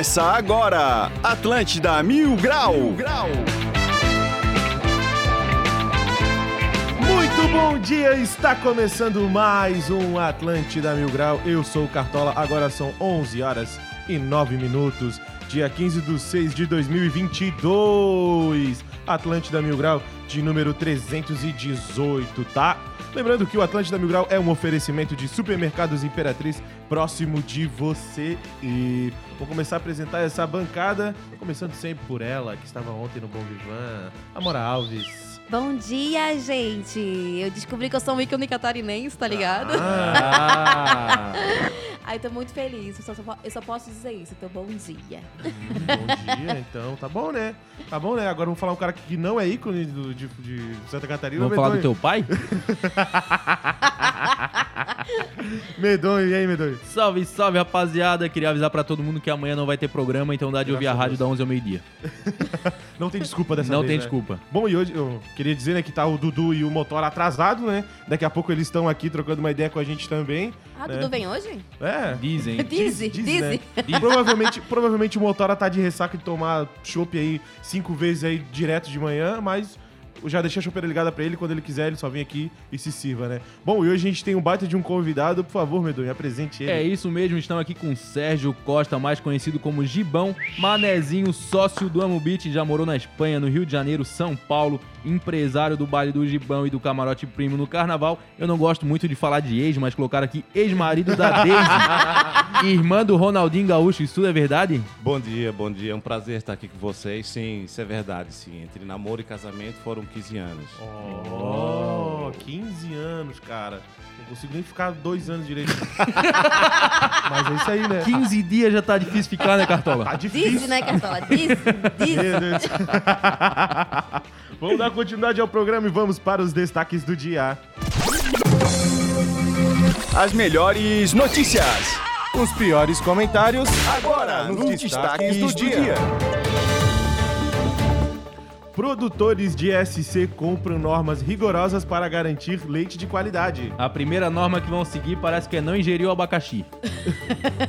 Começa agora, Atlântida Mil Grau. Grau. Muito bom dia, está começando mais um Atlântida Mil Grau. Eu sou o Cartola, agora são 11 horas e 9 minutos, dia 15 de 6 de 2022. Atlântida Mil Grau de número 318, tá? Lembrando que o Atlântida Mil Grau é um oferecimento de supermercados Imperatriz próximo de você. E vou começar a apresentar essa bancada, começando sempre por ela, que estava ontem no Bom Vivan, Amora Alves. Bom dia, gente! Eu descobri que eu sou um ícone catarinense, tá ligado? Ah, Aí tô muito feliz. Eu só, eu só posso dizer isso. Então, bom dia. bom dia, então. Tá bom, né? Tá bom, né? Agora vamos falar um cara que não é ícone do- de, de Santa Catarina. Vamos falar do teu pai? Medonho, e aí, Medonho? salve, salve, rapaziada. Queria avisar pra todo mundo que amanhã não vai ter programa, então dá de ouvir a Graças rádio da 11 ao meio-dia. Não tem desculpa dessa Não vez, tem né? desculpa. Bom, e hoje eu queria dizer né, que tá o Dudu e o Motor atrasado, né? Daqui a pouco eles estão aqui trocando uma ideia com a gente também. Ah, né? Dudu vem hoje? É. Dizem. Dize, diz, dize. né? provavelmente, provavelmente o Motora tá de ressaca de tomar chopp aí cinco vezes aí direto de manhã, mas eu já deixei a chopeira ligada pra ele, quando ele quiser ele só vem aqui e se sirva, né? Bom, e hoje a gente tem um baita de um convidado, por favor, Medonho, apresente ele. É isso mesmo, estamos aqui com Sérgio Costa, mais conhecido como Gibão, manezinho, sócio do Amo Beach, já morou na Espanha, no Rio de Janeiro, São Paulo, empresário do baile do Gibão e do Camarote Primo no Carnaval. Eu não gosto muito de falar de ex, mas colocaram aqui ex-marido da Daisy, irmã do Ronaldinho Gaúcho, isso tudo é verdade? Bom dia, bom dia. É um prazer estar aqui com vocês. Sim, isso é verdade, sim. Entre namoro e casamento foram 15 anos. Oh, 15 anos, cara. Não consigo nem ficar dois anos direito. Mas é isso aí, né? 15 dias já tá difícil ficar, né, Tá Cartola? difícil. Dize, né, Cartola? Dize, dize. Vamos dar continuidade ao programa e vamos para os destaques do dia. As melhores notícias. Os piores comentários Agora, nos destaques do dia. Produtores de SC compram normas rigorosas para garantir leite de qualidade. A primeira norma que vão seguir parece que é não ingerir o abacaxi.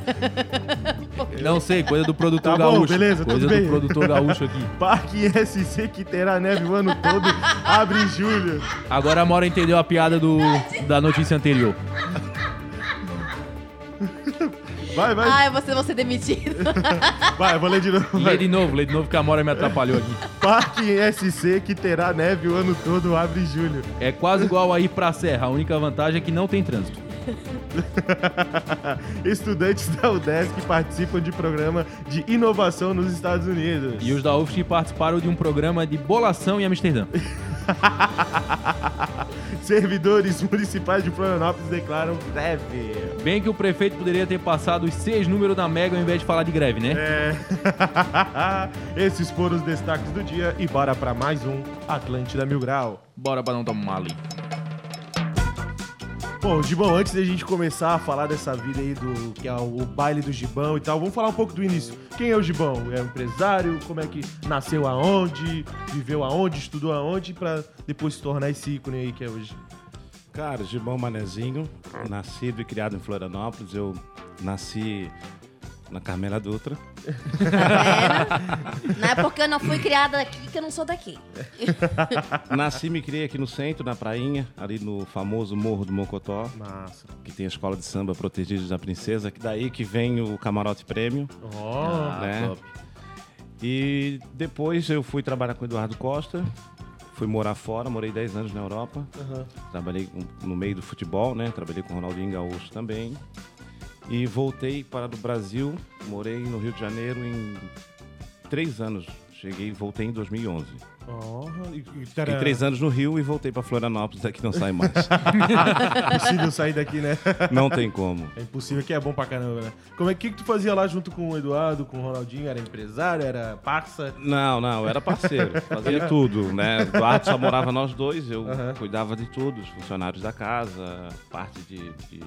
não sei, coisa do produtor Tá bom, gaúcho. beleza, coisa tudo do bem. produtor gaúcho aqui. Parque SC que terá neve o ano todo abre em julho. Agora a Mora entendeu a piada do, da notícia anterior. Vai, vai, Ai, você vai ser demitido. vai, eu vou ler de novo. Lê vai. de novo, lê de novo que a Mora me atrapalhou aqui. Parque SC que terá neve o ano todo abre em julho. É quase igual a ir pra serra, a única vantagem é que não tem trânsito. Estudantes da UDESC participam de programa de inovação nos Estados Unidos. E os da UFSC participaram de um programa de bolação em Amsterdã. Servidores municipais de Florianópolis declaram greve. Bem que o prefeito poderia ter passado os seis números da Mega ao invés de falar de greve, né? É. Esses foram os destaques do dia e bora pra mais um Atlântida Mil Grau. Bora pra não tomar ali. Bom, Gibão, antes da gente começar a falar dessa vida aí do que é o baile do Gibão e tal, vamos falar um pouco do início. Quem é o Gibão? É um empresário? Como é que nasceu aonde? Viveu aonde? Estudou aonde? Pra depois se tornar esse ícone aí que é hoje. Cara, Gibão Manezinho, nascido e criado em Florianópolis. Eu nasci na Carmela Dutra. Não é porque eu não fui criada aqui que eu não sou daqui. Nasci e me criei aqui no centro, na prainha, ali no famoso Morro do Mocotó, Massa. que tem a escola de samba Protegidos da Princesa, que daí que vem o Camarote Prêmio. Ó, né? top. E depois eu fui trabalhar com o Eduardo Costa, fui morar fora, morei 10 anos na Europa. Aham. Trabalhei no meio do futebol, né? Trabalhei com o Ronaldinho Gaúcho também. E voltei para o Brasil, morei no Rio de Janeiro em três anos. Cheguei e voltei em 2011. Ó, e, Fiquei três anos no Rio e voltei para Florianópolis, daqui não sai mais. impossível sair daqui, né? não tem como. É impossível, que é bom pra caramba, né? Como é que, que tu fazia lá junto com o Eduardo, com o Ronaldinho? Era empresário, era parça? Não, não, era parceiro, fazia tudo, né? Eduardo só morava nós dois, eu cuidava de tudo, os funcionários da casa, parte de. de,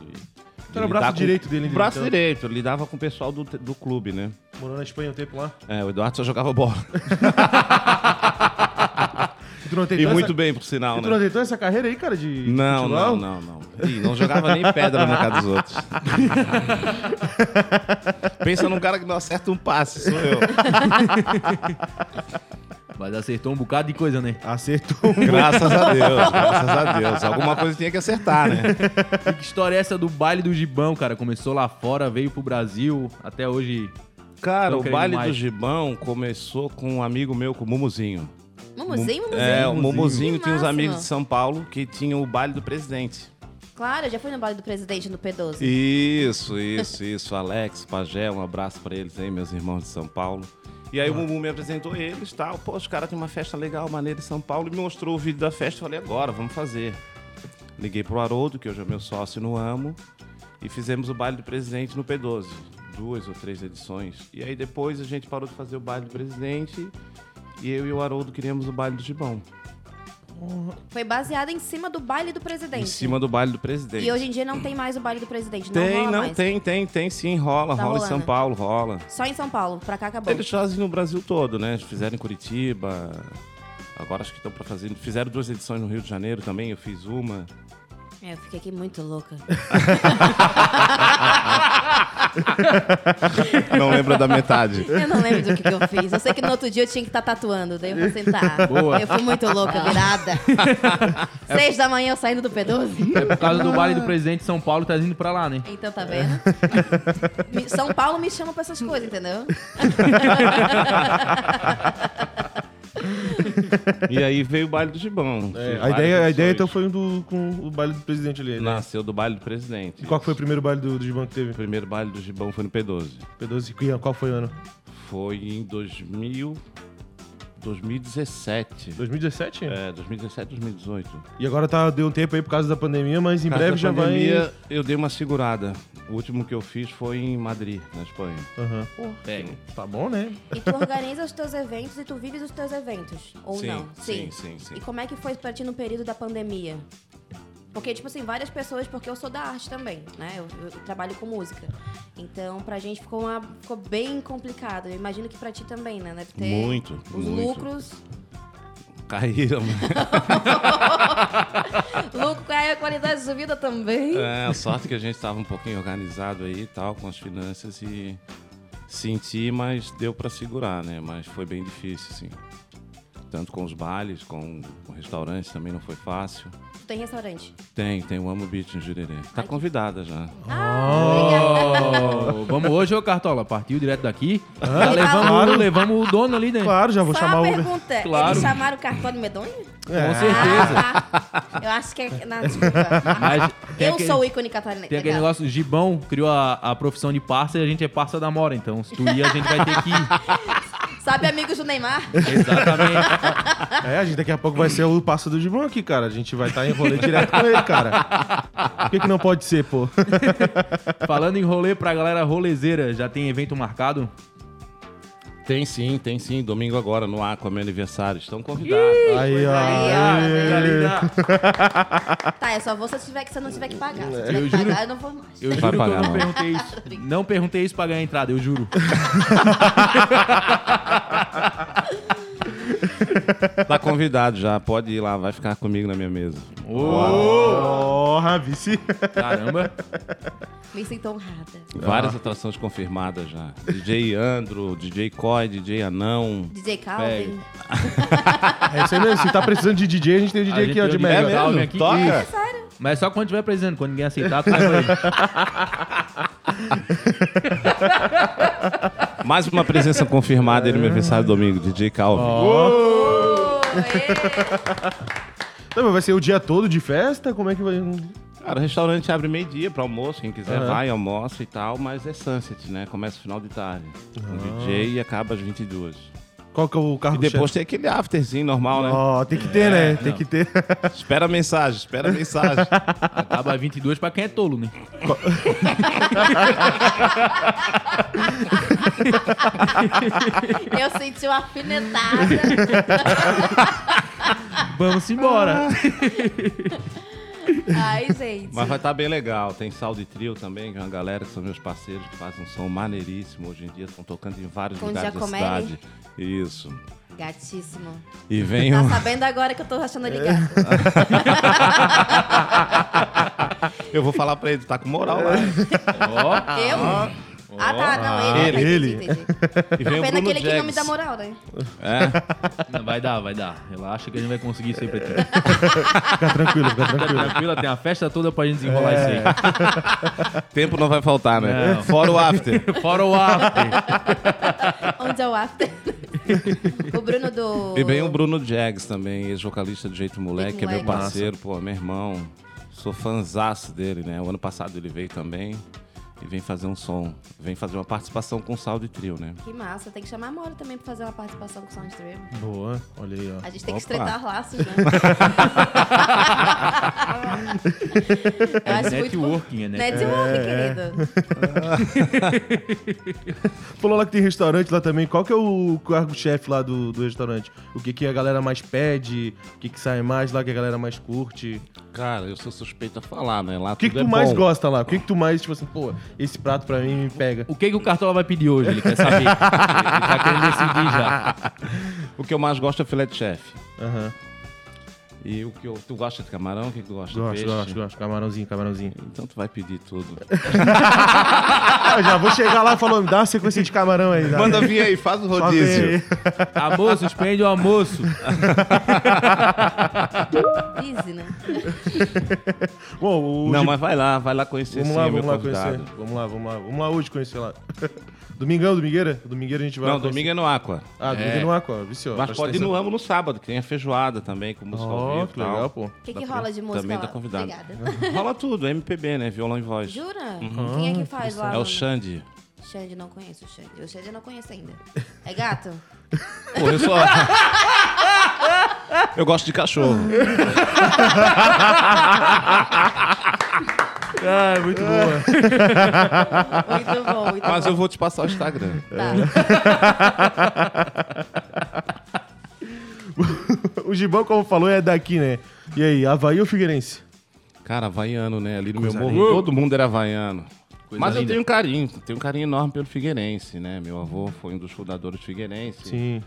era o braço com- direito dele, o braço então. direito, lidava com o pessoal do, do clube, né? Morou na Espanha um tempo lá? É, o Eduardo só jogava bola. E tu E muito essa... bem, por sinal, E tu né? tentou essa carreira aí, cara, de Não, futebol? não, não, não. Ih, não jogava nem pedra na casa dos outros. Pensa num cara que não acerta um passe, sou eu. Mas acertou um bocado de coisa, né? Acertou. Graças a Deus, graças a Deus. Alguma coisa tinha que acertar, né? E que história é essa do baile do gibão, cara? Começou lá fora, veio pro Brasil, até hoje. Cara, o baile mais. do Gibão começou com um amigo meu, com o Mumuzinho. Mumuzinho, mumuzinho. É, o Mumuzinho tinha uns amigos de São Paulo que tinham o baile do presidente. Claro, eu já fui no baile do presidente no P12. Isso, isso, isso. Alex, Pagé, um abraço pra eles aí, meus irmãos de São Paulo. E aí o Mumu me apresentou eles e tal. Pô, os caras têm uma festa legal, maneira em São Paulo. E me mostrou o vídeo da festa. Falei, agora, vamos fazer. Liguei pro Haroldo, que hoje é meu sócio no Amo. E fizemos o baile do presidente no P12. Duas ou três edições. E aí depois a gente parou de fazer o baile do presidente. E eu e o Haroldo queríamos o baile do Gibão. Foi baseado em cima do baile do presidente. Em cima do baile do presidente. E hoje em dia não tem mais o baile do presidente. Não Tem, rola não, mais. tem, tem, tem sim, rola, Tá rola em São rolando. Paulo, rola. Só em São Paulo, pra cá acabou. Eles fazem no Brasil todo, né? Fizeram em Curitiba, agora acho que estão para fazer. Fizeram duas edições no Rio de Janeiro também, eu fiz uma. É, eu fiquei aqui muito louca. Não lembro da metade. Eu não lembro do que, que eu fiz. Eu sei que no outro dia eu tinha que estar tatuando, daí eu vou sentar. Boa. Eu fui muito louca, virada. Seis da manhã eu saindo do P12. É por causa do baile do presidente de São Paulo, tá indo pra lá, né? Então tá vendo? Me- São Paulo me chama pra essas coisas, entendeu? E aí veio o baile do Gibão. É, a ideia, a ideia então foi do, com o baile do presidente ali. Né? Nasceu do baile do presidente. E qual foi o primeiro baile do, do Gibão que teve? O primeiro baile do Gibão foi no P12. P12, que- qual foi o ano? Foi em 2000, 2017. 2017? É, 2017, 2018. E agora tá, deu um tempo aí por causa da pandemia, mas em breve já pandemia, eu dei uma segurada. O último que eu fiz foi em Madrid, na Espanha. Aham. Pega. Tá bom, né? E tu organiza os teus eventos e tu vives os teus eventos. Ou Sim, não? sim, sim, sim. E como é que foi pra ti no período da pandemia? Porque, tipo assim, várias pessoas, porque eu sou da arte também, né? Eu, eu trabalho com música. Então, pra gente ficou, uma, ficou bem complicado. Eu imagino que pra ti também, né? Deve ter Muito, os muito. lucros. Caíram. lucro caiu, a qualidade de vida também. É, a sorte que a gente estava um pouquinho organizado aí e tal, com as finanças e senti, mas deu para segurar, né? Mas foi bem difícil, sim. Tanto com os bailes, com, com restaurantes também não foi fácil. Tu tem restaurante. Tem, tem o Amo Beach em Jurerê. Tá Ai, convidada já. Ah, Oh, vamos hoje, ô Cartola. Partiu direto daqui. Ele levamos, falou. levamos o dono ali, né? Claro, já vou Só chamar uma o Uber. pergunta. Claro. Eles chamaram o cartão medonho? Com certeza. Ah, tá. Eu acho que é... Não, desculpa. Mas Eu aquele- sou o ícone catarinense. Tem aquele negócio, Gibão criou a, a profissão de parça e a gente é parça da Mora. Então, se tu ir, a gente vai ter que ir. Sabe amigos do Neymar? Exatamente. É, a gente daqui a pouco vai ser o passo do Gibão aqui, cara. A gente vai estar em rolê direto com ele, cara. Por que, que não pode ser, pô? Falando em rolê pra galera rolezeira, já tem evento marcado? Tem sim, tem sim. Domingo agora no Aqua, meu aniversário. Estão convidados. Aí, ó. Aí, ó. Aí. Tá, é só vou se, tiver que, se eu não tiver que pagar. Se eu tiver Eu que juro- pagar, eu não vou mais. Eu Vai juro que eu pagar, não não. perguntei isso. Não perguntei isso pra ganhar entrada, eu juro. Tá convidado já, pode ir lá, vai ficar comigo na minha mesa. Porra, vice. Caramba. Me sinto honrada. Várias atrações confirmadas já. DJ Andro, DJ Coy, DJ Anão. DJ Calvin. É isso aí mesmo. Se tá precisando de DJ, a gente tem o DJ A aqui, ó, de mega. Calvin aqui. Toca? É sério? Mas só quando tiver precisando, quando ninguém aceitar, tu ele. Mais uma presença confirmada no meu aniversário domingo, DJ Calvin. Ê. Não, mas vai ser o dia todo de festa? Como é que vai... Cara, o restaurante abre meio-dia para almoço, quem quiser Aham. vai, almoça e tal, mas é sunset, né? Começa no final de tarde. Com DJ e acaba às 22. Qual que é o carro E depois tem aquele afterzinho normal, né? Ó, tem que ter, né? Tem não. que ter. Espera a mensagem, espera a mensagem. Acaba 22 pra quem é tolo, né? Eu senti uma alfinetada. Vamos embora. Ai, gente. Mas vai estar bem legal. Tem Sal de Trio também, que é uma galera que são meus parceiros, que fazem um som maneiríssimo. Hoje em dia estão tocando em vários Com lugares da Giacomelli. cidade. Isso. Gatíssimo. E vem Tá um... sabendo agora que eu tô achando ele gato. Eu vou falar pra ele, tá com moral lá. Ó, Eu? Ah, tá. Não, ele. ele. Entendi, entendi. E vem o Pena que não me Jags. dá moral, né? É, não, vai dar, vai dar. Relaxa que a gente vai conseguir isso aí pra ti. Fica tranquilo, fica Fica tranquilo. tranquila, tem a festa toda pra gente desenrolar isso aí. tempo não vai faltar, né? Não. Fora o after. Fora o after. Onde é o after? o Bruno do. E vem o Bruno Jags também, ex-vocalista de Jeito Moleque, é meu parceiro, pô, meu irmão. Sou fãzaço dele, né? O ano passado ele veio também e vem fazer um som. Vem fazer uma participação com e Trio, né? Que massa. Tem que chamar a Mora também pra fazer uma participação com o Sound Stream. Boa, olha aí, ó. A gente tem que Opa. estreitar laços, né? É networking, é Networking, networking. querido. Falou lá que tem restaurante lá também. Qual que é o cargo-chefe lá do, do restaurante? O que, que a galera mais pede? O que, que sai mais lá que a galera mais curte? Cara, eu sou suspeito a falar, né? Lá O que, que tu é mais bom. gosta lá? O que, que tu mais, tipo assim, pô, esse prato pra mim me pega? O que, que o Cartola vai pedir hoje? Ele quer saber. Ele, tá querendo decidir já. O que eu mais gosto é filé de chefe. Aham. E o que eu... Tu gosta de camarão? O que que tu gosta? Gosto, Peixe? gosto, gosto. Camarãozinho, camarãozinho. Então tu vai pedir tudo. Eu já vou chegar lá e falar, me dá uma sequência de camarão aí. dá. Manda vir aí, faz o rodízio. Almoço, expende o almoço. Easy, né? Bom, o Não, mas vai lá, vai lá conhecer Vamos sim, lá, é meu vamos lá convidado. conhecer. Vamos lá, vamos lá. Vamos lá hoje conhecer lá. Domingão, domingueira? Domingueira a gente vai Não, domingo é no Aqua. Ah, domingo É. no Aqua, viciou. Mas presta pode ir atenção. no Amo no sábado, que tem a feijoada também, com música ao Ó, vivo. que legal, pô. O que, que rola de música Também lá? tá convidado. Obrigada. Rola tudo, MPB, né? Violão e voz. Jura? Quem é que faz lá? É o Xande. Xande, não conheço o Xande. O Xande eu não conheço ainda. É gato? Pô, eu só... eu gosto de cachorro. Ah, muito boa. Muito bom, muito Mas bom. eu vou te passar o Instagram. Tá. o Gibão, como falou, é daqui, né? E aí, Havaí ou Figueirense? Cara, havaiano, né? Ali no Coisa meu morro, linda. todo mundo era havaiano. Coisa Mas eu linda. tenho um carinho, tenho um carinho enorme pelo Figueirense, né? Meu avô foi um dos fundadores do Figueirense. Sim.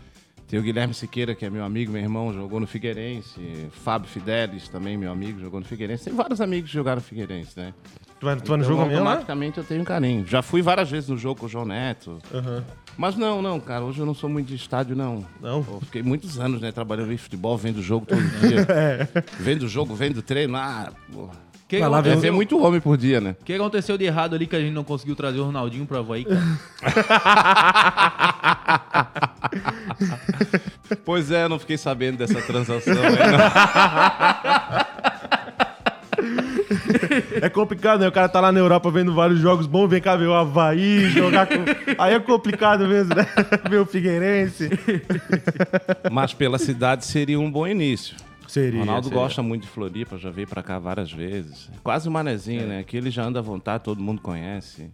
Tem o Guilherme Siqueira, que é meu amigo, meu irmão, jogou no Figueirense. Fábio Fidelis, também meu amigo, jogou no Figueirense. Tem vários amigos que jogaram no Figueirense, né? Tu vai, tu vai no Então, jogo lá? automaticamente eu tenho um carinho. Já fui várias vezes no jogo com o João Neto. Aham. Mas não, não, cara, hoje eu não sou muito de estádio, não. Não? Eu fiquei muitos anos, né, trabalhando em futebol, vendo jogo todo dia. Vendo jogo, vendo treino. Ah, porra. Que, Vai lá É ver aconteceu- muito homem por dia, né? o que aconteceu de errado ali que a gente não conseguiu trazer o Ronaldinho pro Havaí, cara? Pois é, eu não fiquei sabendo dessa transação. aí, não. É complicado, né? O cara tá lá na Europa vendo vários jogos bons, vem cá ver o Havaí, jogar com... Aí é complicado mesmo, né? ver o Figueirense. Mas pela cidade seria um bom início. Seria, Ronaldo seria. gosta muito de Floripa, já veio pra cá várias vezes. Quase um manezinho, né? Aqui ele já anda à vontade, todo mundo conhece.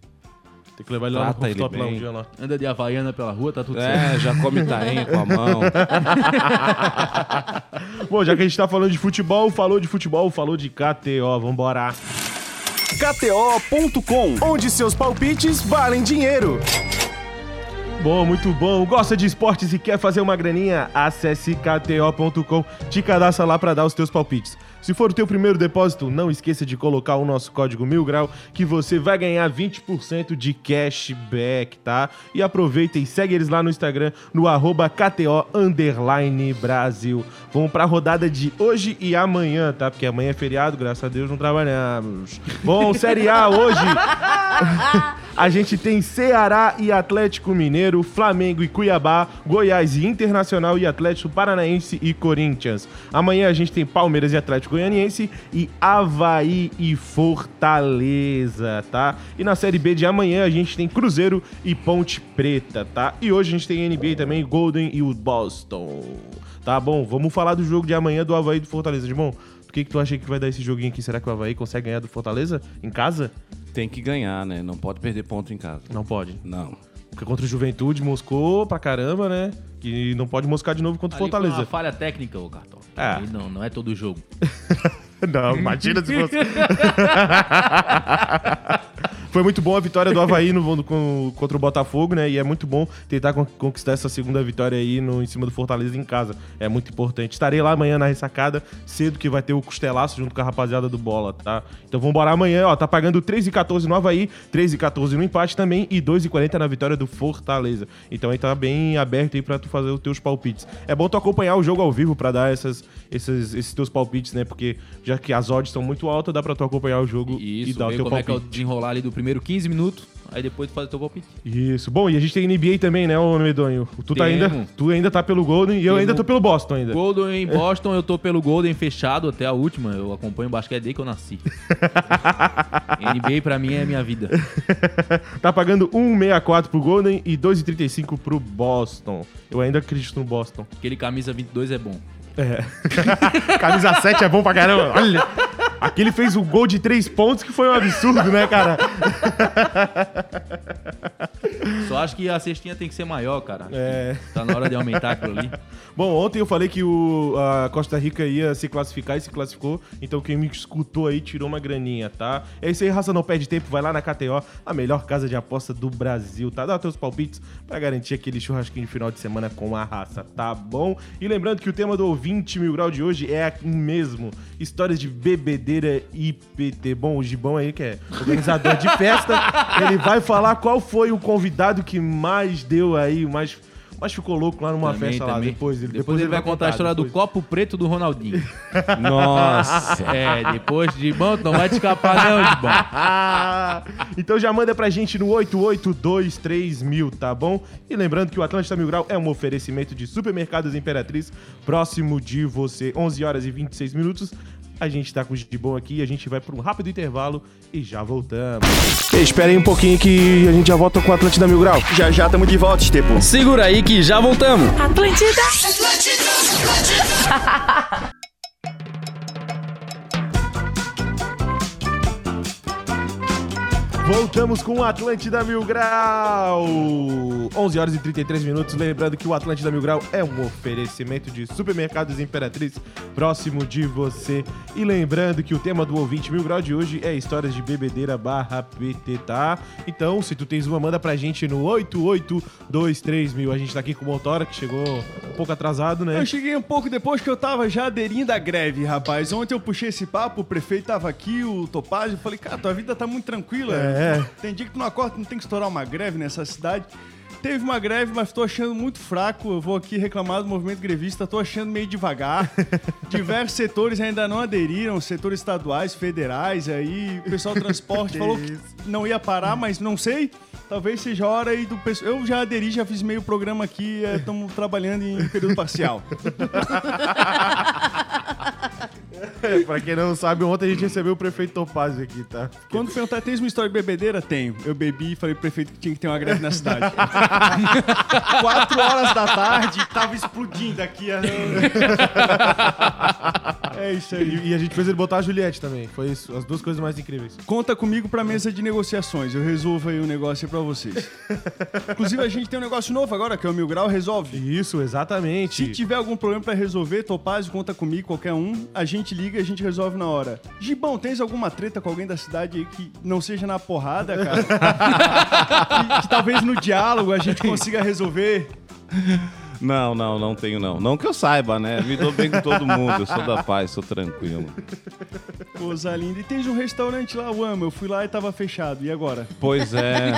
Tem que levar ele lá no Trata rooftop lá um dia lá. Anda de Havaiana pela rua, tá tudo certo. É, já come tainha com a mão. Bom, já que a gente tá falando de futebol, falou de futebol, falou de KTO, vambora. KTO.com, onde seus palpites valem dinheiro. Bom, muito bom. Gosta de esportes e quer fazer uma graninha? Acesse kto.com, te cadastra lá para dar os teus palpites. Se for o teu primeiro depósito, não esqueça de colocar o nosso código Mil Grau, que você vai ganhar 20% de cashback, tá? E aproveita e segue eles lá no Instagram, no arroba KTO Brasil. Vamos pra rodada de hoje e amanhã, tá? Porque amanhã é feriado, graças a Deus não trabalhamos. Bom, Série A hoje... A gente tem Ceará e Atlético Mineiro, Flamengo e Cuiabá, Goiás e Internacional e Atlético Paranaense e Corinthians. Amanhã a gente tem Palmeiras e Atlético Goianiense e Havaí e Fortaleza, tá? E na Série B de amanhã a gente tem Cruzeiro e Ponte Preta, tá? E hoje a gente tem NBA também, Golden e o Boston. Tá bom, vamos falar do jogo de amanhã do Havaí e do Fortaleza, bom. Por que, que tu acha que vai dar esse joguinho aqui? Será que o Havaí consegue ganhar do Fortaleza em casa? Tem que ganhar, né? Não pode perder ponto em casa. Não pode. Não. Porque contra o Juventude moscou pra caramba, né? Que não pode moscar de novo contra o foi Fortaleza. uma falha técnica, ô Cartão. É. Aí Não, não é todo jogo. Não, imagina se fosse. Foi muito bom a vitória do Havaí no, com- contra o Botafogo, né? E é muito bom tentar con- conquistar essa segunda vitória aí no, em cima do Fortaleza em casa. É muito importante. Estarei lá amanhã na ressacada, cedo que vai ter o costelaço junto com a rapaziada do Bola, tá? Então vamos embora amanhã, ó. Tá pagando 3,14 no Havaí, 3,14 no empate também e 2,40 na vitória do Fortaleza. Então aí tá bem aberto aí pra tu fazer os teus palpites. É bom tu acompanhar o jogo ao vivo pra dar essas, esses, esses teus palpites, né? Porque já que as odds estão muito altas, dá pra tu acompanhar o jogo e Isso, dar o teu como é que é o palpite. desenrolar ali do primeiro 15 minutos, aí depois tu faz o teu palpite. Isso. Bom, e a gente tem NBA também, né, ô Medonho? Tu, tá ainda, tu ainda tá pelo Golden e eu Temos. ainda tô pelo Boston ainda. Golden em Boston, eu tô pelo Golden fechado até a última. Eu acompanho basquete desde que eu nasci. NBA pra mim é minha vida. tá pagando 1,64 pro Golden e 2,35 pro Boston. Eu ainda acredito no Boston. Aquele camisa 22 é bom. É. Camisa 7 é bom pra caramba. Olha. Aquele fez o gol de 3 pontos que foi um absurdo, né, cara? Só acho que a cestinha tem que ser maior, cara. É. Tá na hora de aumentar aquilo ali. Bom, ontem eu falei que o, a Costa Rica ia se classificar e se classificou. Então quem me escutou aí tirou uma graninha, tá? É isso aí, raça, não perde tempo. Vai lá na KTO, a melhor casa de aposta do Brasil, tá? Dá teus palpites pra garantir aquele churrasquinho de final de semana com a raça, tá bom? E lembrando que o tema do 20 mil grau de hoje é aqui mesmo: histórias de bebedeira e PT. Bom, o Gibão aí, que é organizador de festa, ele vai falar qual foi o convidado que mais deu aí, mais. Mas ficou louco lá numa Também, festa lá. também. Depois ele, depois ele vai contar a história do depois. copo preto do Ronaldinho. Nossa. É, depois de bom, não vai te escapar não, de bom. Ah, então já manda pra gente no 8823mil, tá bom? E lembrando que o Atlântida Mil Grau é um oferecimento de Supermercados Imperatriz, próximo de você, 11 horas e 26 minutos. A gente tá com o Gibão aqui, a gente vai pra um rápido intervalo e já voltamos. Espera aí um pouquinho que a gente já volta com o Atlântida Mil Grau. Já já tamo de volta, Estepo. Segura aí que já voltamos. Atlântida. Voltamos com o Atlântida Mil Grau. 11 horas e 33 minutos. Lembrando que o Atlântida Mil Grau é um oferecimento de supermercados Imperatriz próximo de você. E lembrando que o tema do ouvinte Mil Grau de hoje é histórias de bebedeira barra PT, tá? Então, se tu tens uma, manda pra gente no 8823 mil. A gente tá aqui com o Motora, que chegou um pouco atrasado, né? Eu cheguei um pouco depois que eu tava já aderindo à greve, rapaz. Ontem eu puxei esse papo, o prefeito tava aqui, o Topázio, eu falei, cara, tua vida tá muito tranquila. É. Tem dia que tu não acorda, não tem que estourar uma greve nessa cidade. Teve uma greve, mas tô achando muito fraco. Eu vou aqui reclamar do movimento grevista, tô achando meio devagar. Diversos setores ainda não aderiram, setores estaduais, federais, aí o pessoal do transporte falou que não ia parar, mas não sei. Talvez seja a hora aí do pessoal. Eu já aderi, já fiz meio programa aqui, estamos trabalhando em período parcial. pra quem não sabe, ontem a gente recebeu o prefeito Topazio aqui, tá? Quando perguntar, tens uma história de bebedeira? Tenho. Eu bebi e falei pro prefeito que tinha que ter uma greve na cidade. Quatro horas da tarde, tava explodindo aqui. a- É isso aí. E, e a gente fez ele botar a Juliette também. Foi isso, as duas coisas mais incríveis. Conta comigo pra mesa de negociações. Eu resolvo aí o negócio aí pra vocês. Inclusive, a gente tem um negócio novo agora, que é o Mil Grau Resolve. Isso, exatamente. Se tiver algum problema pra resolver, Topazio, conta comigo, qualquer um. A gente liga e a gente resolve na hora. Gibão, tens alguma treta com alguém da cidade aí que não seja na porrada, cara? que, que talvez no diálogo a gente consiga resolver. Não, não, não tenho não. Não que eu saiba, né? Me dou bem com todo mundo. Eu sou da paz, sou tranquilo. Coisa linda. E tens um restaurante lá, o Ama. Eu fui lá e tava fechado. E agora? Pois é,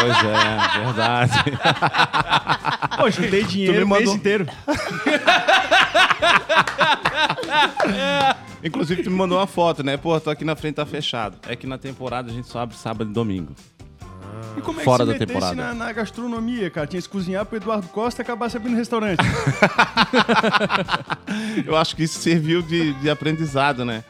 pois é, verdade. Poxa, eu dei dinheiro o mês inteiro. Inclusive, tu me mandou uma foto, né? Pô, tô aqui na frente, tá fechado. É que na temporada a gente só abre sábado e domingo. E como é Fora que da se metesse temporada. na, na gastronomia, cara? Tinha que cozinhar pro Eduardo Costa e acabar abrindo restaurante. Eu acho que isso serviu de, de aprendizado, né?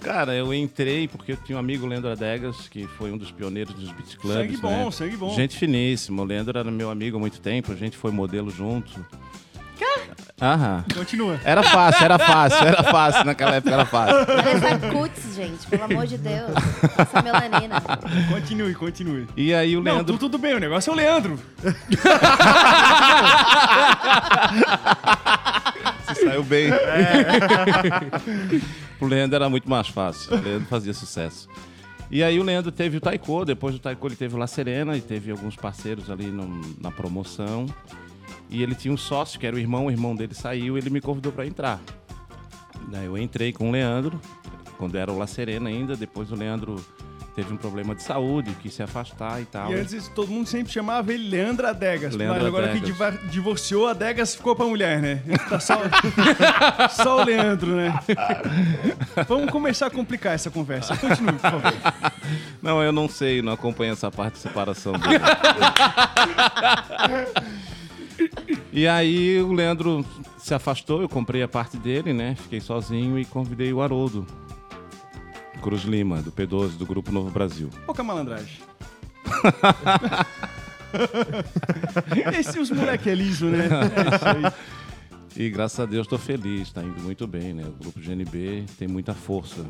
Cara, eu entrei porque eu tinha um amigo, Leandro Adegas, que foi um dos pioneiros dos beat clubs. Sangue bom, né? sangue bom. Gente finíssima. O Leandro era meu amigo há muito tempo, a gente foi modelo junto. Aham. Continua. Era fácil, era fácil, era fácil. Naquela época era fácil. Essa cutis, gente, pelo amor de Deus. Essa melanina. Continue, continue. E aí o Não, Leandro. tu- tudo bem, o negócio é o Leandro. Se saiu bem. o Leandro era muito mais fácil. O Leandro fazia sucesso. E aí o Leandro teve o Taiko, depois do Taiko ele teve o La Serena e teve alguns parceiros ali no- na promoção. E ele tinha um sócio, que era o irmão, o irmão dele saiu ele me convidou para entrar. Daí eu entrei com o Leandro, quando era o La Serena ainda, depois o Leandro teve um problema de saúde, quis se afastar e tal. E antes todo mundo sempre chamava ele Leandro Adegas. Leandro mas agora que Adegas. diva- divorciou, Adegas ficou pra mulher, né? Tá só, só o Leandro, né? Vamos começar a complicar essa conversa. Continue, por favor. Não, eu não sei, não acompanho essa parte de separação dele. e aí o Leandro se afastou, eu comprei a parte dele, né? Fiquei sozinho e convidei o Haroldo Cruz Lima, do P12, do Grupo Novo Brasil. Pouca malandragem. Esse os moleque é liso, né? É isso aí. E graças a Deus estou feliz, está indo muito bem, né? O Grupo GNB tem muita força.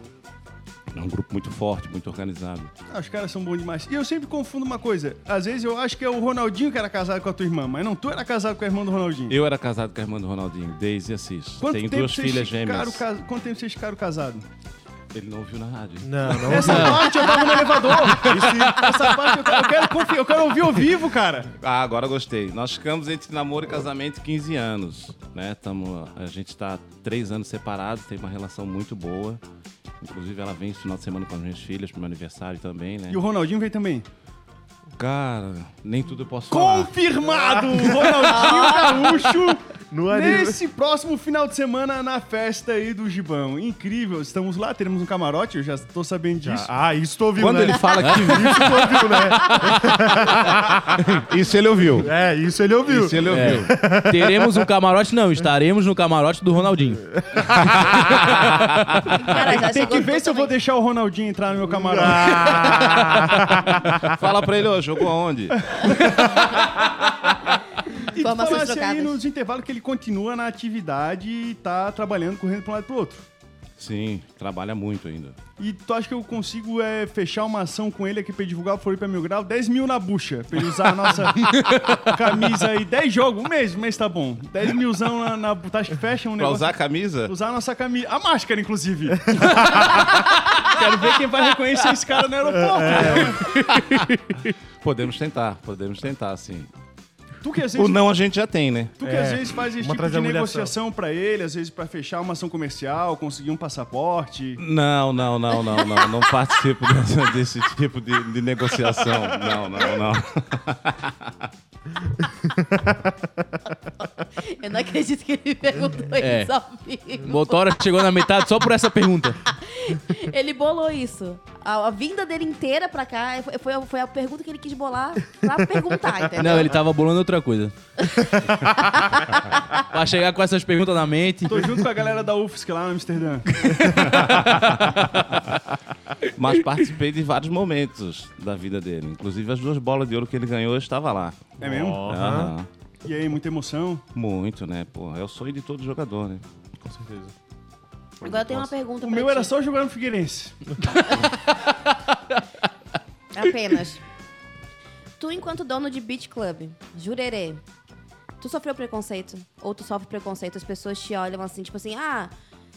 É um grupo muito forte, muito organizado. Ah, os caras são bons demais. E eu sempre confundo uma coisa. Às vezes eu acho que é o Ronaldinho que era casado com a tua irmã, mas não, tu era casado com a irmã do Ronaldinho. Eu era casado com a irmã do Ronaldinho, Daisy Assis. Quanto Tenho duas vocês filhas ficaram gêmeas. Quanto tempo vocês ficaram casados? Ele não ouviu na rádio. Não, não. Essa parte eu tava no elevador. Essa parte eu, eu quero confi- eu quero ouvir ao vivo, cara. Ah, agora eu gostei. Nós ficamos entre namoro e casamento 15 anos, né? Tamo, a gente está três anos separados, tem uma relação muito boa. Inclusive, ela vem esse final de semana com as minhas filhas, pro meu aniversário também, né? E o Ronaldinho veio também. Cara, nem tudo eu posso falar. Confirmado! Ronaldinho Gaúcho No anime- nesse próximo final de semana na festa aí do Gibão. Incrível, estamos lá, teremos um camarote, eu já tô sabendo disso. Ah, isso tu ouviu, Quando né? ele fala que Isso tu ouviu, né? Isso ele ouviu. É, isso ele ouviu. Isso ele É. ouviu. Teremos um camarote? Não, estaremos no camarote do Ronaldinho. Cara, já Tem que ver se eu vou deixar o Ronaldinho entrar no meu camarote. Fala pra ele, ô, jogou aonde? E tu Informações falasse aí trocadas. nos intervalos que ele continua na atividade e tá trabalhando, correndo pra um lado e pro outro. Sim, trabalha muito ainda. E tu acha que eu consigo é, fechar uma ação com ele aqui pra divulgar o Floripa Mil Grau? 10 mil na bucha, pra ele usar a nossa camisa aí. 10 jogos, um mês, um mês tá bom. 10 milzão na, na tu acha que fecha um Pra negócio? usar a camisa? Usar a nossa camisa. A máscara, inclusive. Quero ver quem vai reconhecer esse cara no aeroporto. né? Podemos tentar, podemos tentar, sim. Tu que às O vezes, não a gente já tem, né? tu que É, às vezes faz esse uma tipo de humilhação. negociação pra ele, às vezes pra fechar uma ação comercial, conseguir um passaporte. Não, não, não, não, não. Não participo desse, desse tipo de, de negociação. Não, não, não. Eu não acredito que ele perguntou É. isso ao vivo. Motora chegou na metade só por essa pergunta. Ele bolou isso. A, a vinda dele inteira pra cá foi, foi, a- foi a pergunta que ele quis bolar pra perguntar, entendeu? Não, ele tava bolando outra coisa. pra chegar com essas perguntas na mente. Tô junto com a galera da UFSC lá no Amsterdã. Mas participei de vários momentos da vida dele. Inclusive as duas bolas de ouro que ele ganhou, eu estava lá. É mesmo? Aham. E aí, muita emoção. Muito, né? Pô, é o sonho de todo jogador, né? Com certeza. Agora eu tenho uma pergunta O pra meu ti. era só jogar no Figueirense. Apenas. Tu, enquanto dono de beach club, jurerê, tu sofreu preconceito? Ou tu sofre preconceito? As pessoas te olham assim, tipo assim, ah,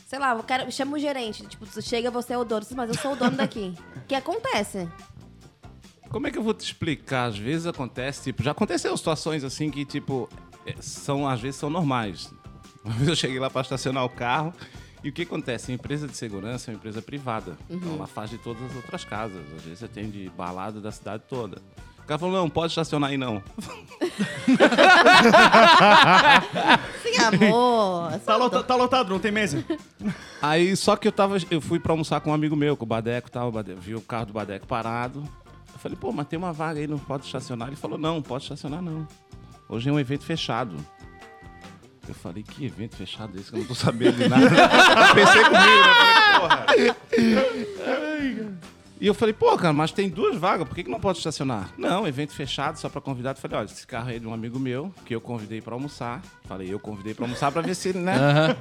sei lá, eu quero, chama o gerente. Tipo, tu chega, você é o dono. Mas eu sou o dono daqui. O que acontece? Como é que eu vou te explicar? Às vezes acontece, tipo, já aconteceu situações assim que, tipo, é, são, às vezes são normais. Uma vez eu cheguei lá para estacionar o carro e o que acontece? A empresa de segurança é uma empresa privada. Então ela faz de todas as outras casas. Às vezes você tem de balada da cidade toda. O cara falou, não, pode estacionar aí não. Sim, amor. Tá, lota- tá lotado, não tem mesa? Aí, só que eu tava. Eu fui pra almoçar com um amigo meu, com o Badeco e tal. o Badeco- vi o carro do Badeco parado. Eu falei, pô, mas tem uma vaga aí, não pode estacionar. Ele falou, não, pode estacionar não. Hoje é um evento fechado. Eu falei, que evento fechado é esse que eu não tô sabendo de nada. Pensei comigo, né? Falei, porra. E eu falei, pô, cara, mas tem duas vagas, por que, que não pode estacionar? Não, evento fechado, só pra convidado. Falei, olha, esse carro aí é de um amigo meu, que eu convidei pra almoçar. Falei, eu convidei pra almoçar pra ver se ele, né? Aham.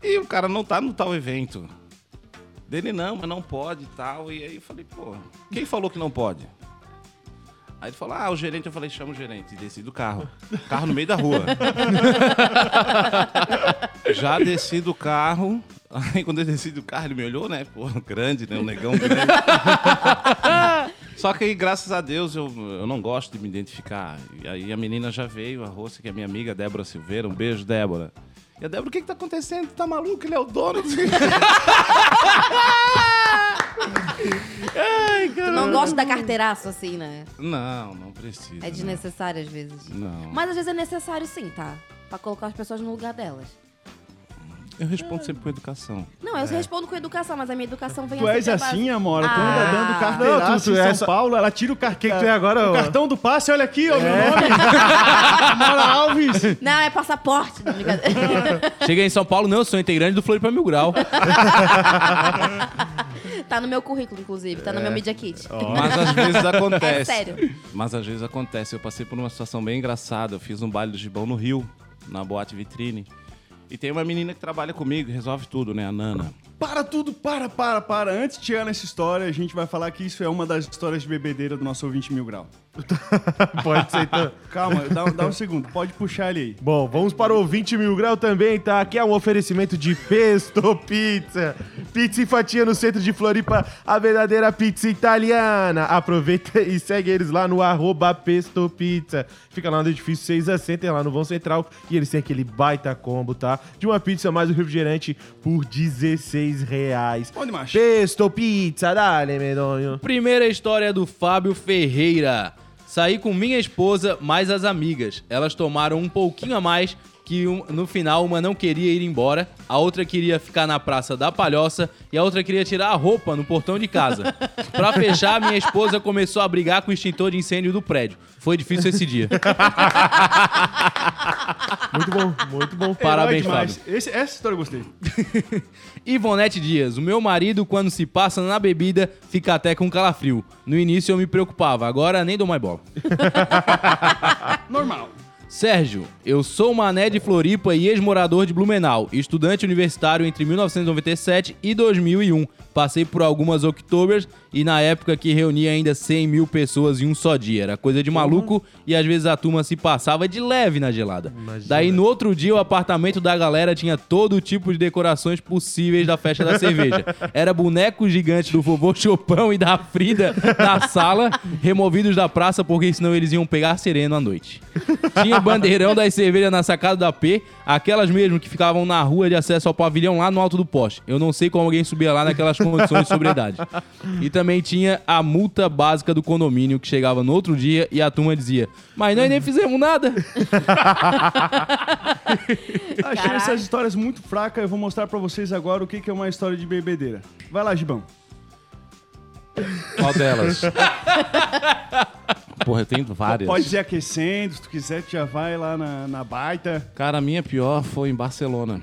E o cara não tá no tal evento. Dele não, mas não pode e tal. E aí eu falei, pô, quem falou que não pode? Aí ele falou, ah, o gerente. Eu falei, chama o gerente. E desci do carro. Carro no meio da rua. Já desci do carro. Aí quando eu desci do carro, ele me olhou, né? Pô, grande, né? Um negão grande. Só que aí, graças a Deus, eu, eu não gosto de me identificar. E aí a menina já veio, a Roça, que é minha amiga, Débora Silveira. Um beijo, Débora. E a Débora, o que que tá acontecendo? Tá maluco? Ele é o dono. Tu não gosta da carteiraço, assim, né? não, não precisa. É desnecessário às vezes. Não. Mas às vezes é necessário sim, tá? Pra colocar as pessoas no lugar delas. Eu respondo sempre com educação. Não, eu respondo com educação, mas a minha educação vem Tu a és base- assim, Amora. Tu Ah. anda dando carteiraço Não, tu- tu em São é essa- Paulo, ela tira o, car... que que tu é agora, o ô? cartão do passe, olha aqui, ó, meu nome. Amora Alves. Não, é passaporte. Não, brincadeira. Cheguei em São Paulo, não, eu sou integrante do Floripa Mil Grau. tá no meu currículo, inclusive. Tá no meu Media Kit. Mas às vezes acontece. É sério. Mas às vezes acontece. Eu passei por uma situação bem engraçada. Eu fiz um baile do gibão no Rio, na boate vitrine. E tem uma menina que trabalha comigo, resolve tudo, né? A Nana. Para tudo, para, para, para. Antes de chegar nessa história, a gente vai falar que isso é uma das histórias de bebedeira do nosso ouvinte Mil Grau. Pode ser então. Calma, dá, um- dá um segundo. Pode puxar ele aí. Bom, vamos para o 20 mil grau também, tá? Aqui é um oferecimento de Pesto Pizza. Pizza e fatia no centro de Floripa, a verdadeira pizza italiana. Aproveita e segue eles lá no arroba Pesto Pizza. Fica lá no edifício 6 a Center, lá no Vão Central. E eles têm aquele baita combo, tá? De uma pizza mais o refrigerante por 16 reais. Onde, macho? Pesto Pizza, dale, medonho. Primeira história do Fábio Ferreira. Saí com minha esposa, mais as amigas. Elas tomaram um pouquinho a mais, que um- no final uma não queria ir embora, a outra queria ficar na Praça da Palhoça e a outra queria tirar a roupa no portão de casa. Pra fechar, minha esposa começou a brigar com o extintor de incêndio do prédio. Foi difícil esse dia. Muito bom, muito bom. Parabéns, Herói. Fábio. Esse- essa história eu gostei. Ivonete Dias, o meu marido, quando se passa na bebida, fica até com calafrio. No início eu me preocupava, agora nem dou mais bola. Normal. Sérgio, eu sou mané de Floripa e ex-morador de Blumenau, estudante universitário entre 1997 e 2001. Passei por algumas Octobers e na época que reunia ainda 100 mil pessoas em um só dia. Era coisa de maluco e às vezes a turma se passava de leve na gelada. Daí no outro dia o apartamento da galera tinha todo tipo de decorações possíveis da festa da cerveja. Era boneco gigante do vovô Chopão e da Frida na sala, removidos da praça porque senão eles iam pegar sereno à noite. Tinha bandeirão das cervejas na sacada da P, aquelas mesmo que ficavam na rua de acesso ao pavilhão lá no alto do poste. Eu não sei como alguém subia lá naquelas condições de sobriedade. E também tinha a multa básica do condomínio que chegava no outro dia e a turma dizia: Mas nós nem fizemos nada. Achei essas histórias muito fracas. Eu vou mostrar pra vocês agora o que é uma história de bebedeira. Vai lá, Gibão. Qual delas? Porra, eu tenho várias. Pode dizer aquecendo, se tu quiser, tu já vai lá na, na baita. Cara, a minha pior foi em Barcelona.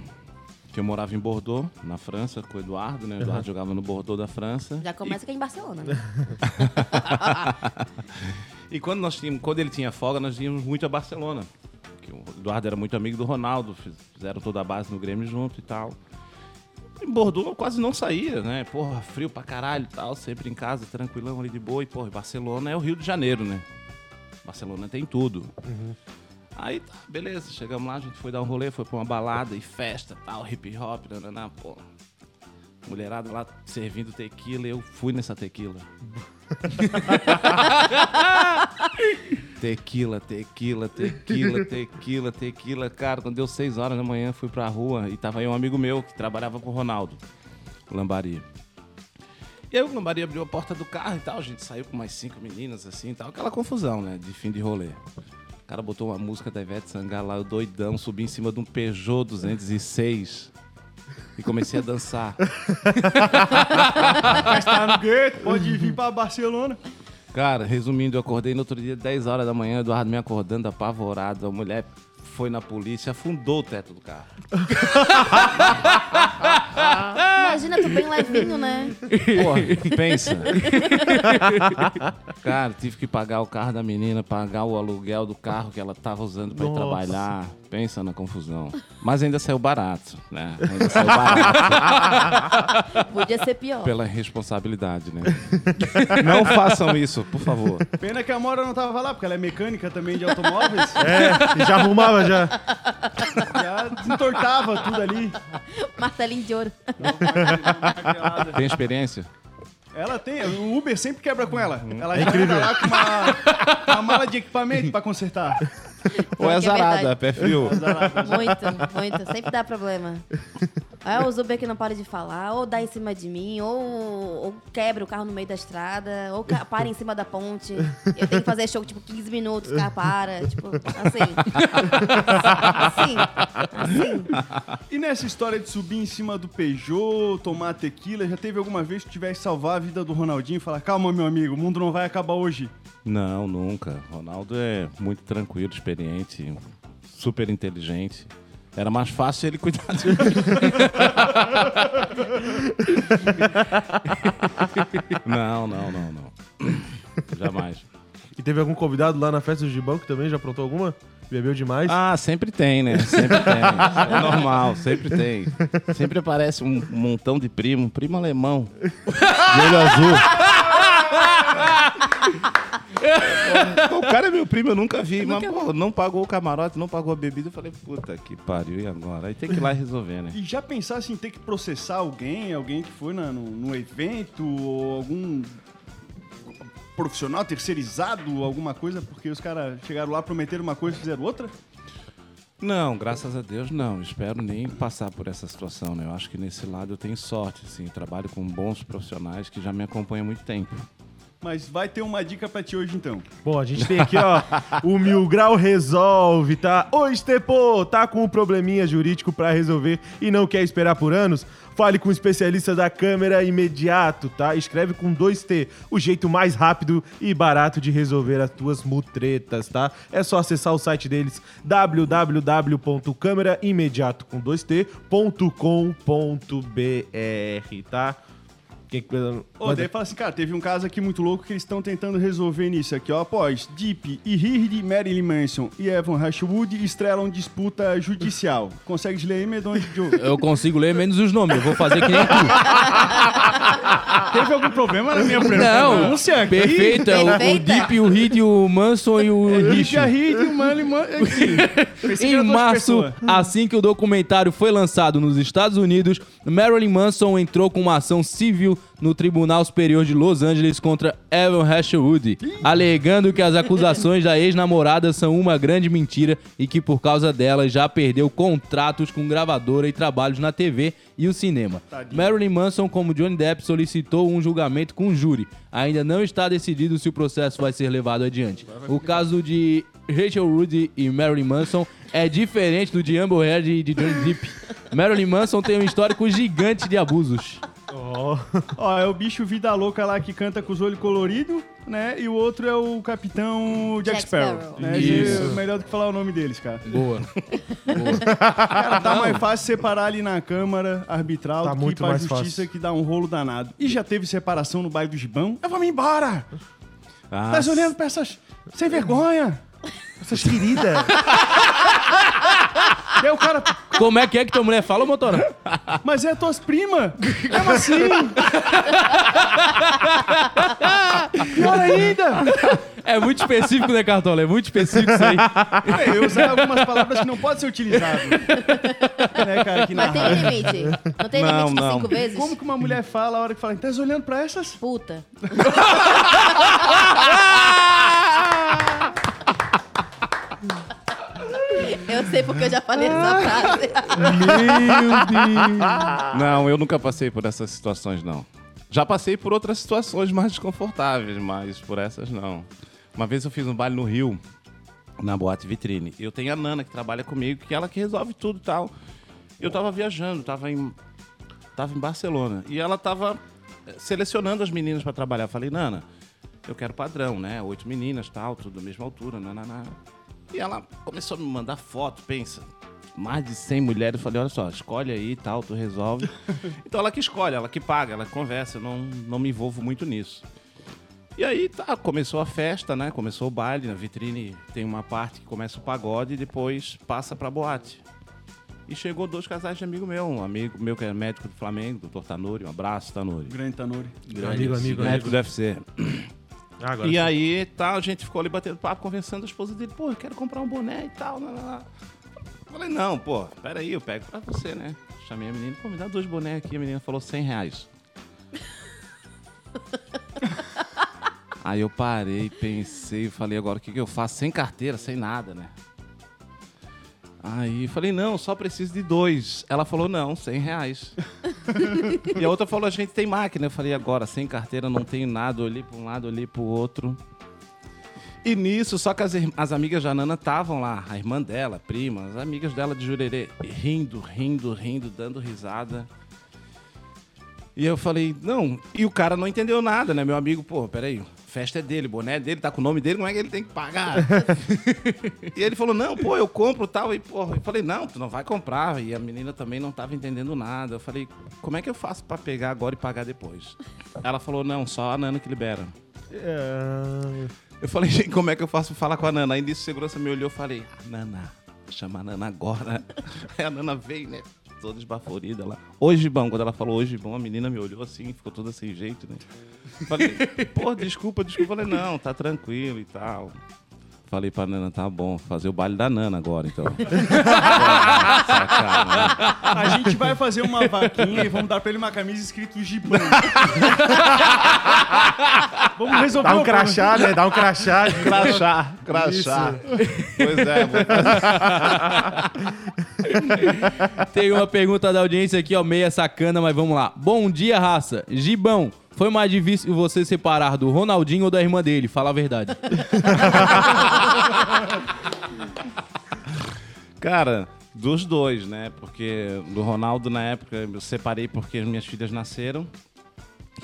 Que eu morava em Bordeaux, na França, com o Eduardo, né? O Eduardo jogava no Bordeaux da França. Já começa que é em Barcelona, né? E quando nós tínhamos, quando ele tinha folga, nós íamos muito a Barcelona. Que o Eduardo era muito amigo do Ronaldo, fiz- fizeram toda a base no Grêmio junto e tal. Em Bordeaux eu quase não saía, né? Porra, frio pra caralho e tal, sempre em casa, tranquilão ali de boa. E, porra, Barcelona é o Rio de Janeiro, né? Barcelona tem tudo. Aí tá, beleza, chegamos lá, a gente foi dar um rolê, foi pra uma balada e festa, tal, hip hop, nananá, pô. Mulherada lá servindo tequila, eu fui nessa tequila. Tequila, tequila, tequila, tequila, tequila. Cara, quando deu 6 horas da manhã, fui pra rua e tava aí um amigo meu que trabalhava com o Ronaldo, o Lambari. E aí o Lambari abriu a porta do carro e tal, a gente saiu com mais cinco meninas assim e tal, aquela confusão, né, de fim de rolê. O cara botou uma música da Ivete Sangalo lá, eu doidão, subi em cima de um Peugeot 206 e comecei a dançar. Está no gueto, pode vir pra Barcelona. Cara, resumindo, eu acordei no outro dia, 10 horas da manhã, Eduardo me acordando apavorado. A mulher foi na polícia, afundou o teto do carro. Imagina, tu bem levinho, né? Porra, pensa. Cara, tive que pagar o carro da menina, pagar o aluguel do carro que ela tava usando pra ir Nossa. trabalhar. Pensa na confusão. Mas ainda saiu barato, né? Ainda saiu barato Podia ser pior. pela responsabilidade, né? Não façam isso, por favor. Pena que a Mora não tava lá, porque ela é mecânica também de automóveis. É, já arrumava entortava já. Já desentortava tudo ali. Martelinho de ouro. Tem experiência? Ela tem, o Uber sempre quebra com ela. Ela já anda lá com uma, uma mala de equipamento pra consertar. Ou é é zarada, verdade. é pé frio? Muito, muito. Sempre dá problema. É o Uber que não para de falar, ou dá em cima de mim, ou, ou quebra o carro no meio da estrada, ou para em cima da ponte. Eu tenho que fazer show, tipo, 15 minutos, o carro para. Tipo, assim. Assim. Assim. E nessa história de subir em cima do Peugeot, tomar tequila, já teve alguma vez que tivesse salvar a vida do Ronaldinho e falar: calma, meu amigo, o mundo não vai acabar hoje. Não, nunca. Ronaldo é muito tranquilo, experiente, super inteligente. Era mais fácil ele cuidar de mim. Não, não, não, não. Jamais. E teve algum convidado lá na festa do Gibão que também já aprontou alguma? Bebeu demais? Ah, sempre tem, né? Sempre tem. É normal, sempre tem. Sempre aparece um montão de primo, primo alemão, de olho azul. O cara é meu primo, eu nunca vi, mas pô, não pagou o camarote, não pagou a bebida. Eu falei, puta que pariu, e agora? Aí tem que ir lá e resolver, né? E já pensasse em ter que processar alguém, alguém que foi na- no, no evento, ou algum profissional terceirizado, alguma coisa, porque os caras chegaram lá, prometeram uma coisa e fizeram outra? Não, graças a Deus não. Espero nem passar por essa situação, né? Eu acho que nesse lado eu tenho sorte, assim. Trabalho com bons profissionais que já me acompanham há muito tempo. Mas vai ter uma dica pra ti hoje então. Bom, a gente tem aqui, ó, o Mil Grau Resolve, tá? Ô, Estepô, tá com um probleminha jurídico pra resolver e não quer esperar por anos? Fale com o especialista da câmera imediato, tá? Escreve com 2T, o jeito mais rápido e barato de resolver as tuas mutretas, tá? É só acessar o site deles, www.câmeraimediato com 2t.com.br, tá? Quem coisa... Ô, daí fala assim, cara, teve um caso aqui muito louco que eles estão tentando resolver nisso aqui, ó. Após Deep e Hird, Marilyn Manson e Evan Rashwood estrelam disputa judicial. Consegue ler aí, Medonde Joe? Eu consigo ler menos os nomes. Eu vou fazer que nem tu. Teve algum problema na minha Não, pronúncia aqui? perfeito. É o, o. Deep, o Hid, o Manson e o Hird, Rich. a Hird, o pensei que Em março, assim que o documentário foi lançado nos Estados Unidos, Marilyn Manson entrou com uma ação civil no Tribunal Superior de Los Angeles contra Evan Rashwood, alegando que as acusações da ex-namorada são uma grande mentira e que por causa delas já perdeu contratos com gravadora e trabalhos na TV e o cinema. Marilyn Manson, como Johnny Depp, solicitou um julgamento com júri. Ainda não está decidido se o processo vai ser levado adiante. O caso de Rachel Rudy e Marilyn Manson é diferente do de Amber Heard e de Johnny Depp. Marilyn Manson tem um histórico gigante de abusos. Ó, é o bicho vida louca lá que canta com os olhos coloridos, né? E o outro é o capitão Jack, Jack Sparrow. Sparrow. Né? Isso. Melhor do que falar o nome deles, cara. Boa. Cara, tá mais fácil separar ali na Câmara Arbitral Tá do que ir pra mais Justiça fácil. que dá um rolo danado. E já teve separação no bairro do Gibão? Eu vou me embora! Ah, Tá olhando pra essas... Sem vergonha! Essas queridas. Daí o cara... Como é que é que tua mulher fala, motora? Mas é tuas primas! Como assim? Pior ainda! É muito específico, né, Cartola? É muito específico isso aí. É, Eu usei algumas palavras que não podem ser utilizadas. né, cara, aqui na Mas tem rádio. limite. Não tem Não, limite de não. cinco vezes? Como que uma mulher fala a hora que fala, tá olhando pra essas? Puta. Eu sei porque eu já falei essa frase. Não, eu nunca passei por essas situações, não. Já passei por outras situações mais desconfortáveis, mas por essas não. Uma vez eu fiz um baile no Rio, na Boate Vitrine. Eu tenho a Nana que trabalha comigo, que ela que resolve tudo e tal. Eu tava viajando, tava em, tava em Barcelona. E ela tava eh, selecionando as meninas para trabalhar. Eu falei, Nana, eu quero padrão, né? Oito meninas, tal, tudo da mesma altura, nananá. E ela começou a me mandar foto, pensa. Mais de 100 mulheres. Eu falei, olha só, escolhe aí e tal, tu resolve. então ela que escolhe, ela que paga, ela que conversa. Eu não, não me envolvo muito nisso. E aí, tá, começou a festa, né? Começou o baile. Na vitrine tem uma parte que começa o pagode e depois passa pra boate. E chegou dois casais de amigo meu. Um amigo meu que é médico do Flamengo, doutor Tanuri. Um abraço, Tanuri. Grande Tanuri. Amigo, amigo, Médico do UFC. Ah, e sim. aí, tal, a gente ficou ali batendo papo, conversando, a esposa dele, pô, eu quero comprar um boné e tal, lá, lá. Falei, não, pô, peraí, eu pego pra você, né? Chamei a menina, pô, me dá dois bonés aqui, a menina falou 100 reais. aí eu parei, pensei, falei, agora o que, que eu faço? Sem carteira, sem nada, né? Aí falei, não, só preciso de dois. Ela falou, não, 100 reais. e a outra falou, a gente tem máquina. Eu falei, agora, sem carteira, não tenho nada. Eu Olhei para um lado, olhei para o outro. E nisso, só que as, as amigas da Nana estavam lá, a irmã dela, a prima, as amigas dela de Jurerê, rindo, rindo, rindo, dando risada. E eu falei, não. E o cara não entendeu nada, né? Meu amigo, pô, peraí, festa é dele, boné é dele, tá com o nome dele, como é que ele tem que pagar? e ele falou, não, pô, eu compro tal. E, pô, eu falei, não, tu não vai comprar. E a menina também não tava entendendo nada. Eu falei, como é que eu faço pra pegar agora e pagar depois? Ela falou, não, só a Nana que libera. É, Eu falei, gente, como é que eu faço pra falar com a Nana? Aí nisso, segurança me olhou e falei, ah, Nana, chama a Nana agora. Aí a Nana veio, né? Toda esbaforida lá. Hoje, bom, quando ela falou hoje, bom, a menina me olhou assim, ficou toda sem jeito, né? Falei, pô, desculpa, desculpa. Falei, não, tá tranquilo e tal. Falei pra Nana, tá bom, fazer o baile da Nana agora, então. Sacanagem. A gente vai fazer uma vaquinha e vamos dar pra ele uma camisa escrito Gibão. vamos resolver Dá um o crachá, né? Dá um crachá. de- Crachá, crachá. Pois é, vou Tem uma pergunta da audiência aqui, ó, meia sacana, mas vamos lá. Bom dia, raça. Gibão, foi mais difícil você separar do Ronaldinho ou da irmã dele? Fala a verdade. Cara, dos dois, né? Porque do Ronaldo, na época, eu separei porque as minhas filhas nasceram.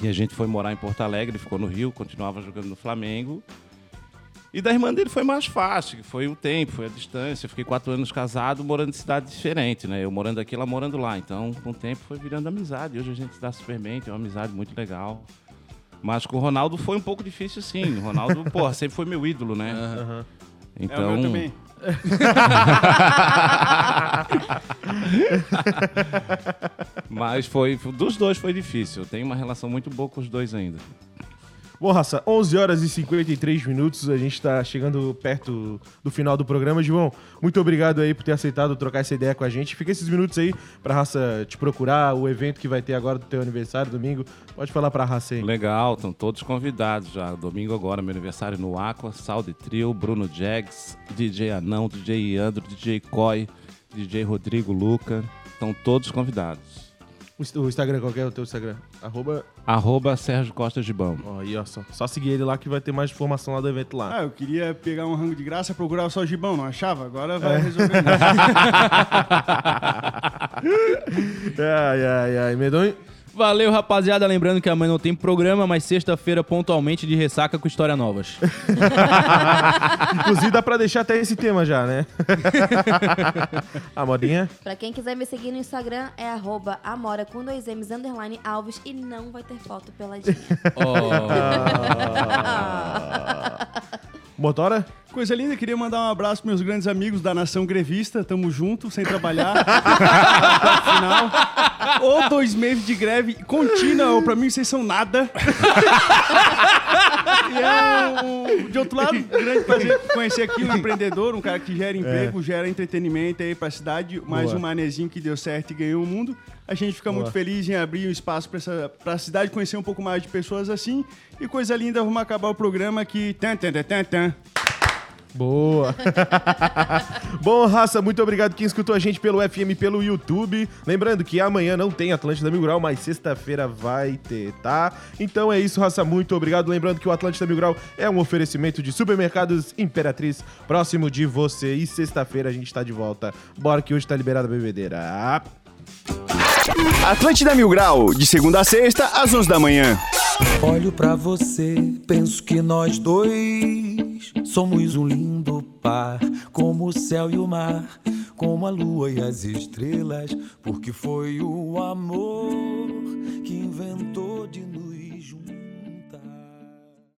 E a gente foi morar em Porto Alegre, ficou no Rio, continuava jogando no Flamengo. E da irmã dele foi mais fácil, que foi o tempo, foi a distância. Eu fiquei quatro anos casado, morando em cidade diferente, né? Eu morando aqui, ela morando lá. Então, com o tempo, foi virando amizade. Hoje a gente se dá super bem, tem uma amizade muito legal. Mas com o Ronaldo foi um pouco difícil, sim. O Ronaldo, porra, sempre foi meu ídolo, né? É Então, o meu também. Mas foi, dos dois foi difícil. Eu tenho uma relação muito boa com os dois ainda. Bom, raça, 11 horas e 53 minutos. A gente tá chegando perto do final do programa. João, muito obrigado aí por ter aceitado trocar essa ideia com a gente. Fica esses minutos aí pra raça te procurar, o evento que vai ter agora do teu aniversário, domingo. Pode falar pra raça aí. Legal, estão todos convidados já. Domingo agora, meu aniversário no Aqua, Saudi Trio, Bruno Jags, DJ Anão, DJ Iandro, DJ Coy, DJ Rodrigo Luca. Estão todos convidados. O Inst- O Instagram, qual que é o teu Instagram? Arroba. Arroba Sérgio Costa de Bão. Ó, aí, ó, só, só seguir ele lá que vai ter mais informação lá do evento lá. Ah, eu queria pegar um rango de graça, procurar só Gibão, não achava? Agora É. vai resolver. Ai, ai, ai. Medonho. Valeu, rapaziada. Lembrando que amanhã não tem programa, mas sexta-feira, pontualmente, de ressaca com história novas. Inclusive, dá pra deixar até esse tema já, né? a modinha? Pra quem quiser me seguir no Instagram, é arroba amora com dois M's underline Alves e não vai ter foto peladinha. Motora? Coisa linda, queria mandar um abraço pros meus grandes amigos da Nação Grevista. Tamo junto, sem trabalhar. Final. Ou dois meses de greve contínua, ou pra mim vocês são nada. e é um, de outro lado, grande prazer conhecer aqui um empreendedor, um cara que gera emprego, gera entretenimento aí pra cidade. Mais Boa. um manezinho que deu certo e ganhou o mundo. A gente fica muito feliz em abrir um espaço pra, essa, pra cidade conhecer um pouco mais de pessoas assim. E coisa linda, vamos acabar o programa aqui. Tan, tan, tan, tan, tan. Boa. Bom, raça, muito obrigado quem escutou a gente pelo FM, pelo YouTube. Lembrando que amanhã não tem Atlântida Mil Grau, mas sexta-feira vai ter, tá? Então é isso, raça, muito obrigado. Lembrando que o Atlântida Mil Grau é um oferecimento de supermercados Imperatriz, próximo de você. E sexta-feira a gente tá de volta. Bora que hoje tá liberada a bebedeira. Atlântida Mil Grau, de segunda a sexta, às 11 da manhã. Olho pra você, penso que nós dois somos um lindo par, como o céu e o mar, como a lua e as estrelas, porque foi o amor que inventou.